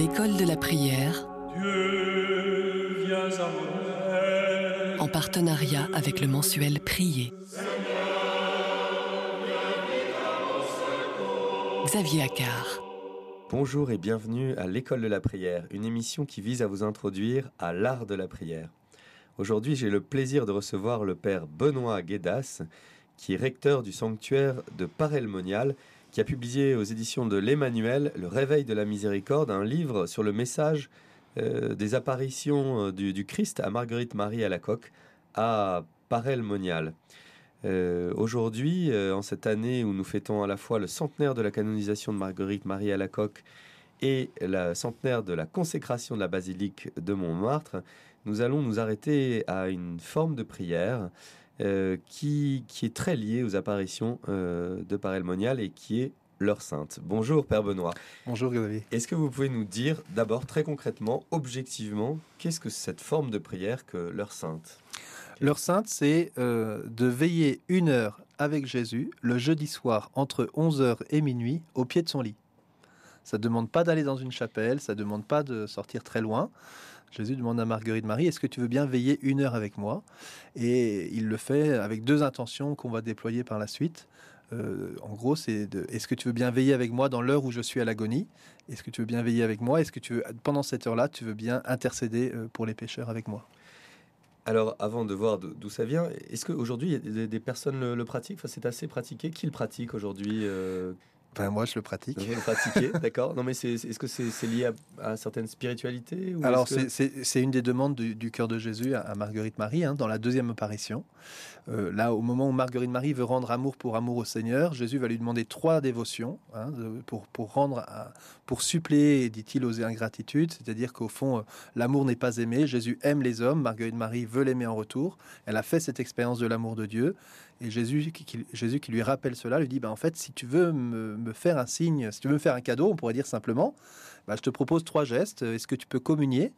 l'école de la prière, Dieu, viens à mon aide. en partenariat avec le mensuel Prier. Xavier Accard. Bonjour et bienvenue à l'école de la prière, une émission qui vise à vous introduire à l'art de la prière. Aujourd'hui, j'ai le plaisir de recevoir le père Benoît Guédas, qui est recteur du sanctuaire de Parelmonial, qui a publié aux éditions de l'Emmanuel, Le Réveil de la Miséricorde, un livre sur le message euh, des apparitions euh, du, Christ à Marguerite Marie à la coque à Parelmonial. Euh, Aujourd'hui, en cette année où nous fêtons à la fois le centenaire de la canonisation de Marguerite Marie à la coque et le centenaire de la consécration de la basilique de Montmartre, nous allons nous arrêter à une forme de prière euh, qui, qui est très liée aux apparitions euh, de Parelmonial et qui est l'heure sainte. Bonjour Père Benoît. Bonjour Xavier. Est-ce que vous pouvez nous dire d'abord très concrètement, objectivement, qu'est-ce que cette forme de prière que l'heure sainte? L'heure sainte, c'est euh, de veiller une heure avec Jésus le jeudi soir entre 11h et minuit au pied de son lit. Ça ne demande pas d'aller dans une chapelle, ça ne demande pas de sortir très loin. Jésus demande à Marguerite Marie, est-ce que tu veux bien veiller une heure avec moi? Et il le fait avec deux intentions qu'on va déployer par la suite. Euh, en gros, c'est est-ce que tu veux bien veiller avec moi dans l'heure où je suis à l'agonie? Est-ce que tu veux bien veiller avec moi? Est-ce que tu veux, pendant cette heure-là, tu veux bien intercéder euh, pour les pécheurs avec moi? Alors, avant de voir d'o- d'où ça vient, est-ce qu'aujourd'hui, des, des personnes le, pratiquent? C'est assez pratiqué. Qui le pratique aujourd'hui euh, Ben, moi, je le pratique. Vous le pratiquez, d'accord Non, mais c'est- est-ce que c'est lié à, à certaines spiritualités ou Alors, c'est- une des demandes du, du cœur de Jésus à, à Marguerite Marie, hein, dans la deuxième apparition. Euh, là, au moment où Marguerite Marie veut rendre amour pour amour au Seigneur, Jésus va lui demander trois dévotions hein, pour, pour rendre, pour suppléer, dit-il, aux ingratitudes. C'est-à-dire qu'au fond, euh, l'amour n'est pas aimé. Jésus aime les hommes. Marguerite Marie veut l'aimer en retour. Elle a fait cette expérience de l'amour de Dieu. Et Jésus qui, qui- Jésus qui lui rappelle cela, lui dit, ben, en fait, si tu veux me, me faire un signe, si tu veux me faire un cadeau, on pourrait dire simplement, bah, je te propose trois gestes. Est-ce que tu peux communier?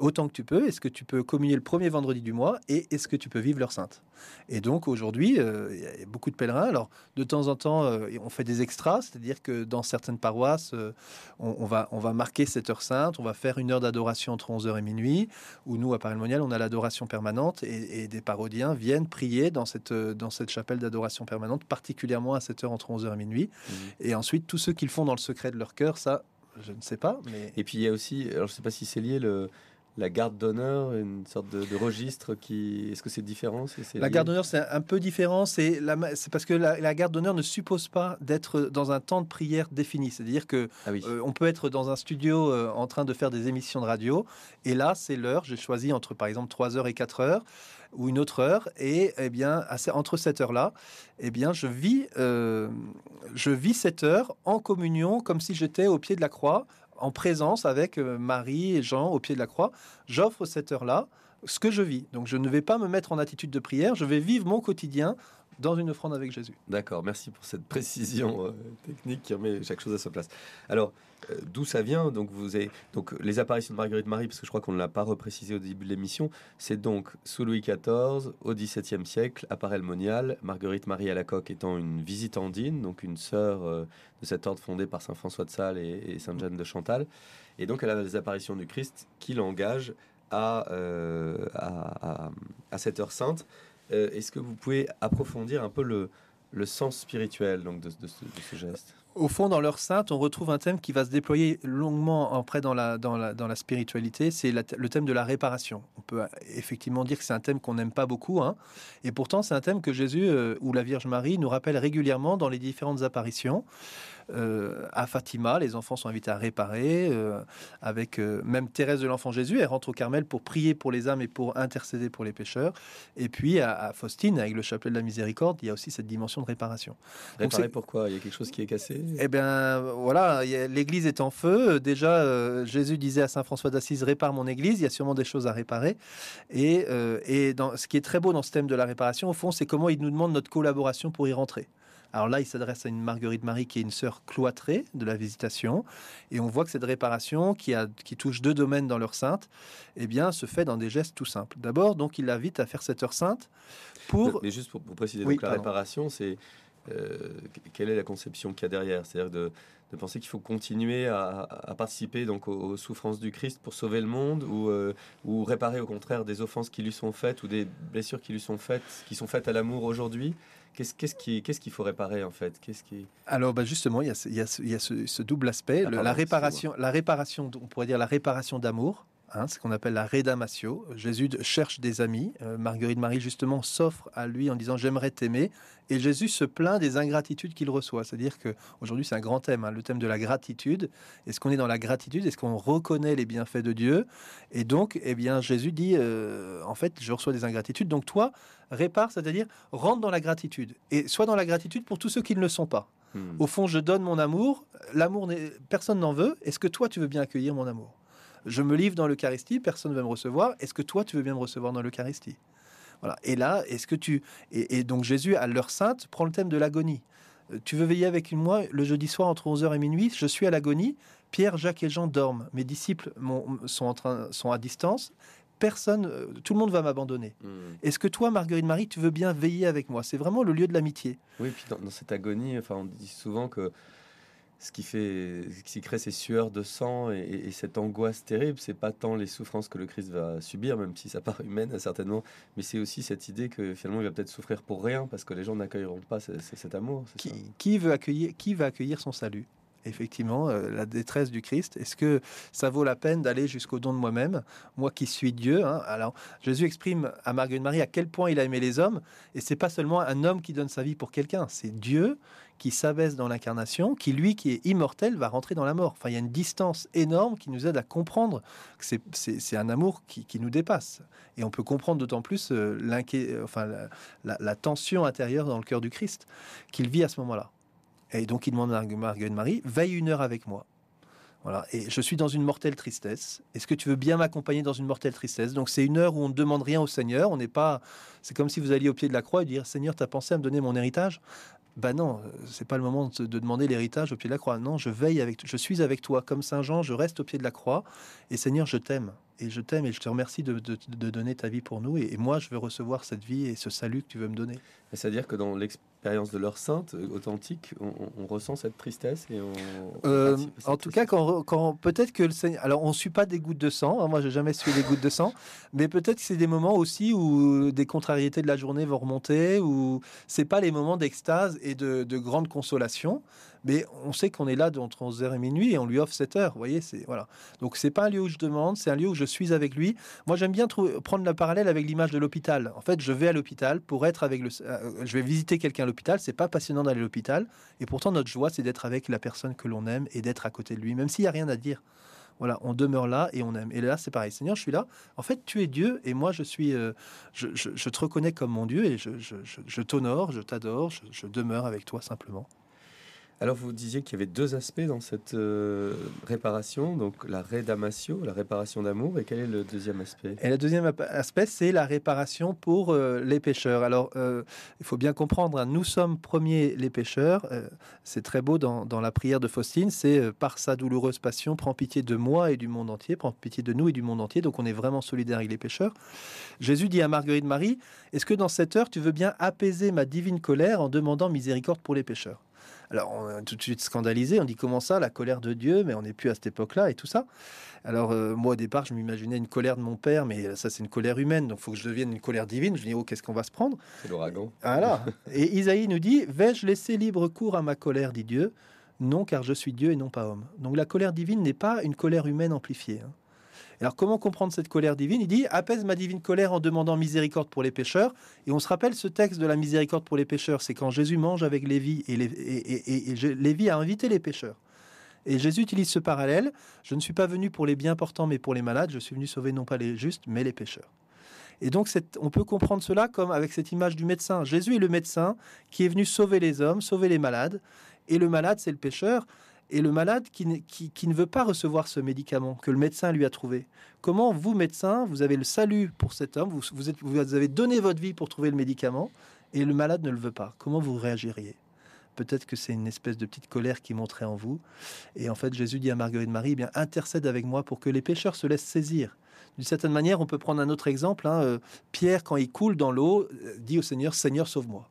Autant que tu peux Est-ce que tu peux communier le premier vendredi du mois Et est-ce que tu peux vivre l'heure sainte? Et donc aujourd'hui, euh, il y a beaucoup de pèlerins. Alors de temps en temps, euh, on fait des extras, c'est-à-dire que dans certaines paroisses, euh, on, on va, on va marquer cette heure sainte, on va faire une heure d'adoration entre 11h et minuit, où nous, à Paris-Monial, on a l'adoration permanente et, et des parodiens viennent prier dans cette, dans cette chapelle d'adoration permanente, particulièrement à cette heure entre 11h et minuit. Mhm. Et ensuite, tous ceux qui le font dans le secret de leur cœur, ça, je ne sais pas, mais... Et puis il y a aussi, alors je ne sais pas si c'est lié, le, la garde d'honneur, une sorte de, de registre qui. Est-ce que c'est différent c'est- La garde d'honneur, c'est un peu différent. C'est parce que la, la garde d'honneur ne suppose pas d'être dans un temps de prière défini. C'est-à-dire que Ah oui. euh, on peut être dans un studio euh, en train de faire des émissions de radio, et là, c'est l'heure. J'ai choisi entre, par exemple, 3 heures et 4 heures, ou une autre heure, et eh bien, entre cette heure-là, eh bien, je vis, euh, je vis cette heure en communion, comme si j'étais au pied de la croix, en présence avec euh, Marie et Jean au pied de la croix. J'offre cette heure-là ce que je vis. Donc je ne vais pas me mettre en attitude de prière, je vais vivre mon quotidien dans une offrande avec Jésus. D'accord, merci pour cette précision euh, technique qui remet chaque chose à sa place. Alors, euh, d'où ça vient? Donc, vous avez donc les apparitions de Marguerite Marie, parce que je crois qu'on ne l'a pas reprécisé au début de l'émission. C'est donc sous Louis XIV, au XVIIe siècle, apparaît le monial. Marguerite Marie à la coque étant une visitandine, donc une sœur euh, de cet ordre fondé par saint François de Sales et, sainte Jeanne de Chantal. Et donc, elle a les apparitions du Christ qui l'engagent à, à, à- à cette heure sainte. Euh, Est-ce que vous pouvez approfondir un peu le, sens spirituel donc, de, ce, geste? Au fond, dans l'heure sainte, on retrouve un thème qui va se déployer longuement après dans la, dans la, dans la spiritualité, c'est le thème de la réparation. On peut effectivement dire que c'est un thème qu'on n'aime pas beaucoup, hein, et pourtant c'est un thème que Jésus euh, ou la Vierge Marie nous rappelle régulièrement dans les différentes apparitions. Euh, à Fatima, les enfants sont invités à réparer, euh, avec euh, même Thérèse de l'Enfant Jésus, elle rentre au Carmel pour prier pour les âmes et pour intercéder pour les pécheurs. Et puis à, à Faustine, avec le chapelet de la miséricorde, il y a aussi cette dimension de réparation. Donc Réparer c'est- pourquoi? Il y a quelque chose qui est cassé? Eh bien, voilà, l'Église est en feu. Déjà, Jésus disait à saint François d'Assise répare mon Église. Il y a sûrement des choses à réparer. Et, et dans, ce qui est très beau dans ce thème de la réparation, au fond, c'est comment il nous demande notre collaboration pour y rentrer. Alors là, il s'adresse à une Marguerite Marie qui est une sœur cloîtrée de la visitation, et on voit que cette réparation, qui, a, qui touche deux domaines dans l'heure sainte, eh bien, se fait dans des gestes tout simples. D'abord, donc, il l'invite à faire cette heure sainte pour Mais juste pour, pour préciser, Oui, donc la réparation, c'est euh, quelle est la conception qu'il y a derrière? C'est-à-dire de, de penser qu'il faut continuer à, à participer donc aux, aux souffrances du Christ pour sauver le monde ou, euh, ou réparer au contraire des offenses qui lui sont faites ou des blessures qui lui sont faites, qui sont faites à l'amour aujourd'hui? Qu'est-ce qu'est-ce qui- qu'est-ce qu'il faut réparer en fait? Qu'est-ce qui... Alors bah, justement, il y a, ce, il y a ce- il y a ce- ce double aspect, Ah, le- pardon, la réparation, la réparation, on pourrait dire la réparation d'amour, hein, ce qu'on appelle la redamatio. Jésus cherche des amis. Euh, Marguerite Marie justement s'offre à lui en disant j'aimerais t'aimer, et Jésus se plaint des ingratitudes qu'il reçoit. C'est-à-dire que aujourd'hui c'est un grand thème, hein, le thème de la gratitude. Est-ce qu'on est dans la gratitude? Est-ce qu'on reconnaît les bienfaits de Dieu? Et donc, eh bien, Jésus dit euh, en fait, je reçois des ingratitudes. Donc toi, répare, c'est-à-dire rentre dans la gratitude et sois dans la gratitude pour tous ceux qui ne le sont pas. Hmm. Au fond, je donne mon amour. L'amour, personne n'en veut. Est-ce que toi, tu veux bien accueillir mon amour? Je me livre dans l'Eucharistie, personne ne veut me recevoir. Est-ce que toi, tu veux bien me recevoir dans l'Eucharistie? Voilà. Et là, est-ce que tu et, et donc Jésus à l'heure sainte prend le thème de l'agonie. Euh, Tu veux veiller avec moi le jeudi soir entre 11h et minuit? Je suis à l'agonie. Pierre, Jacques et Jean dorment. Mes disciples sont en train sont à distance. Personne, euh, tout le monde va m'abandonner. Hmm. Est-ce que toi, Marguerite Marie, tu veux bien veiller avec moi? C'est vraiment le lieu de l'amitié. Oui, puis dans, dans cette agonie, enfin, on dit souvent que ce qui fait, ce qui crée ces sueurs de sang et, et- et cette angoisse terrible, c'est pas tant les souffrances que le Christ va subir, même si ça paraît humaine certainement, mais c'est aussi cette idée que finalement il va peut-être souffrir pour rien parce que les gens n'accueilleront pas ce- ce- cet amour. qui veut accueillir, qui va accueillir son salut? Effectivement, euh, la détresse du Christ. Est-ce que ça vaut la peine d'aller jusqu'au don de moi-même, moi qui suis Dieu hein Alors, Jésus exprime à Marguerite Marie à quel point il a aimé les hommes, et c'est pas seulement un homme qui donne sa vie pour quelqu'un, c'est Dieu qui s'abaisse dans l'incarnation, qui lui, qui est immortel, va rentrer dans la mort. Enfin, il y a une distance énorme qui nous aide à comprendre que c'est- un amour qui, nous dépasse. Et on peut comprendre d'autant plus euh, enfin, la- la tension intérieure dans le cœur du Christ qu'il vit à ce moment-là. Et donc il demande à Marguerite Marie, veille une heure avec moi. Voilà. Et je suis dans une mortelle tristesse. Est-ce que tu veux bien m'accompagner dans une mortelle tristesse? Donc c'est une heure où on ne demande rien au Seigneur. On n'est pas. C'est comme si vous alliez au pied de la croix et dire Seigneur, t'as pensé à me donner mon héritage? Ben non, euh, c'est pas le moment de, de demander l'héritage au pied de la croix. Non, je veille avec, je suis avec toi comme Saint Jean. Je reste au pied de la croix. Et Seigneur, je t'aime. Et je t'aime et je te remercie de, de- de donner ta vie pour nous. Et, et moi, je veux recevoir cette vie et ce salut que tu veux me donner. C'est-à-dire que dans l'expérience de l'heure sainte euh, authentique, on, on- on ressent cette tristesse et on. Euh, en tout cas, quand, quand- peut-être que le Seigneur. Alors, on suit pas des gouttes de sang. hein, moi, j'ai jamais suivi des gouttes de sang. Mais peut-être que c'est des moments aussi où des contrariétés de la journée vont remonter, où c'est pas les moments d'extase et de, de grande consolation. Mais on sait qu'on est là entre 11h et minuit et on lui offre 7 heures. Vous voyez, c'est voilà. Donc c'est pas un lieu où je demande, c'est un lieu où je suis avec lui. Moi, j'aime bien prendre le parallèle avec l'image de l'hôpital. En fait, je vais à l'hôpital pour être avec le. euh, je vais visiter quelqu'un à l'hôpital. C'est pas passionnant d'aller à l'hôpital. Et pourtant, notre joie, c'est d'être avec la personne que l'on aime et d'être à côté de lui, même s'il n'y a rien à dire. Voilà, on demeure là et on aime. Et là, c'est pareil. Seigneur, je suis là. En fait, tu es Dieu et moi, je suis. euh, je, te reconnais comme mon Dieu et je, t'honore, je t'adore, je demeure avec toi simplement. Alors vous disiez qu'il y avait deux aspects dans cette euh, réparation, donc la redamatio, la réparation d'amour, et quel est le deuxième aspect? Et le deuxième aspect, c'est la réparation pour euh, les pécheurs. Alors, euh, il faut bien comprendre, hein, nous sommes premiers les pécheurs. Euh, c'est très beau dans, la prière de Faustine, c'est par sa douloureuse passion, prends pitié de moi et du monde entier, prends pitié de nous et du monde entier. Donc, on est vraiment solidaire avec les pécheurs. Jésus dit à Marguerite Marie, est-ce que dans cette heure, tu veux bien apaiser ma divine colère en demandant miséricorde pour les pécheurs alors, on est tout de suite scandalisé. On dit comment ça, la colère de Dieu, mais on n'est plus à cette époque-là et tout ça. Alors, euh, moi, au départ, je m'imaginais une colère de mon père, mais ça, c'est une colère humaine, donc il faut que je devienne une colère divine. Je dis, oh, qu'est-ce qu'on va se prendre? C'est l'ouragan. Voilà. Et Isaïe nous dit, vais-je laisser libre cours à ma colère, dit Dieu? Non, car je suis Dieu et non pas homme. Donc, la colère divine n'est pas une colère humaine amplifiée. hein. Alors, comment comprendre cette colère divine? Il dit, apaise ma divine colère en demandant miséricorde pour les pécheurs. Et on se rappelle ce texte de la miséricorde pour les pécheurs, c'est quand Jésus mange avec Lévi, et, Lé- et, Lévi a invité les pécheurs. Et Jésus utilise ce parallèle. Je ne suis pas venu pour les bien portants, mais pour les malades. Je suis venu sauver non pas les justes, mais les pécheurs. Et donc, on peut comprendre cela comme avec cette image du médecin. Jésus est le médecin qui est venu sauver les hommes, sauver les malades. Et le malade, c'est le pécheur. Et le malade qui, ne- veut pas recevoir ce médicament que le médecin lui a trouvé. Comment vous, médecin, vous avez le salut pour cet homme, vous, avez donné votre vie pour trouver le médicament, et le malade ne le veut pas. Comment vous réagiriez? Peut-être que c'est une espèce de petite colère qui monterait en vous. Et en fait, Jésus dit à Marguerite Marie, eh bien, intercède avec moi pour que les pécheurs se laissent saisir. D'une certaine manière, on peut prendre un autre exemple. hein, euh, Pierre, quand il coule dans l'eau, euh, dit au Seigneur, Seigneur, sauve-moi.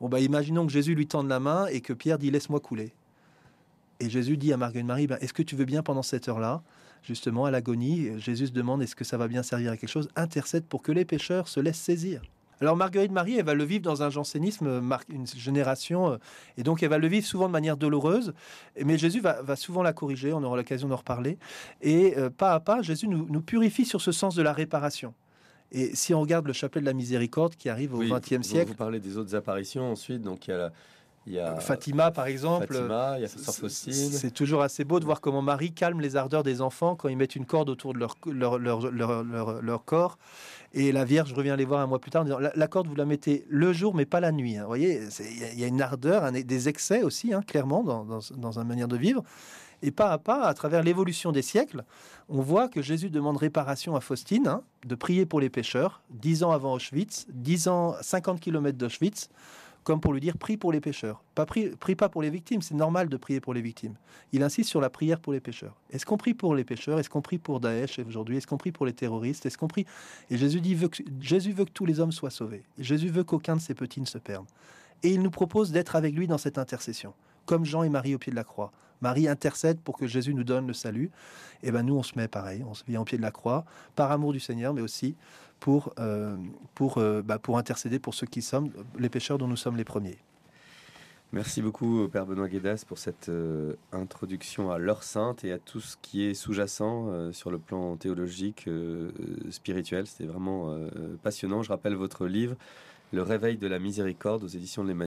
Bon, bah, imaginons que Jésus lui tende la main et que Pierre dit Laisse-moi couler. Et Jésus dit à Marguerite Marie ben, Est-ce que tu veux bien pendant cette heure-là Justement, à l'agonie, Jésus se demande Est-ce que ça va bien servir à quelque chose Intercède pour que les pécheurs se laissent saisir. Alors Marguerite Marie, elle va le vivre dans un jansénisme, une génération, euh, et donc elle va le vivre souvent de manière douloureuse, mais Jésus va, souvent la corriger, on aura l'occasion d'en reparler, et euh, pas à pas, Jésus nous, purifie sur ce sens de la réparation. Et si on regarde le chapelet de la miséricorde qui arrive au XXe siècle... Vous parlez des autres apparitions ensuite, donc il y a il y a Fatima, par exemple. Fatima, il y a. C'est toujours assez beau de voir comment Marie calme les ardeurs des enfants quand ils mettent une corde autour de leur, leur, leur, leur, corps. Et la Vierge revient les voir un mois plus tard en disant la, corde, vous la mettez le jour, mais pas la nuit. Hein. Vous voyez, il y, a une ardeur, des excès aussi, hein, clairement, dans, dans, dans une manière de vivre. Et pas à pas, à travers l'évolution des siècles, on voit que Jésus demande réparation à Faustine, hein, de prier pour les pécheurs, dix ans avant Auschwitz, dix ans, 50 km d'Auschwitz comme pour lui dire prie pour les pécheurs. Pas prie, prie pas pour les victimes, c'est normal de prier pour les victimes. Il insiste sur la prière pour les pécheurs. Est-ce qu'on prie pour les pécheurs? Est-ce qu'on prie pour Daesh aujourd'hui? Est-ce qu'on prie pour les terroristes? Est-ce qu'on prie? Et Jésus dit veut Jésus veut que tous les hommes soient sauvés. Jésus veut qu'aucun de ses petits ne se perde. Et il nous propose d'être avec lui dans cette intercession, comme Jean et Marie au pied de la croix. Marie intercède pour que Jésus nous donne le salut. Et ben nous on se met pareil, on se vient au pied de la croix par amour du Seigneur, mais aussi pour, euh, pour, euh, bah, pour intercéder pour ceux qui sommes les pécheurs dont nous sommes les premiers. Merci beaucoup, Père Benoît Guédas, pour cette euh, introduction à l'heure sainte et à tout ce qui est sous-jacent sur le plan théologique, spirituel. C'était vraiment passionnant. Je rappelle votre livre, Le réveil de la miséricorde aux éditions de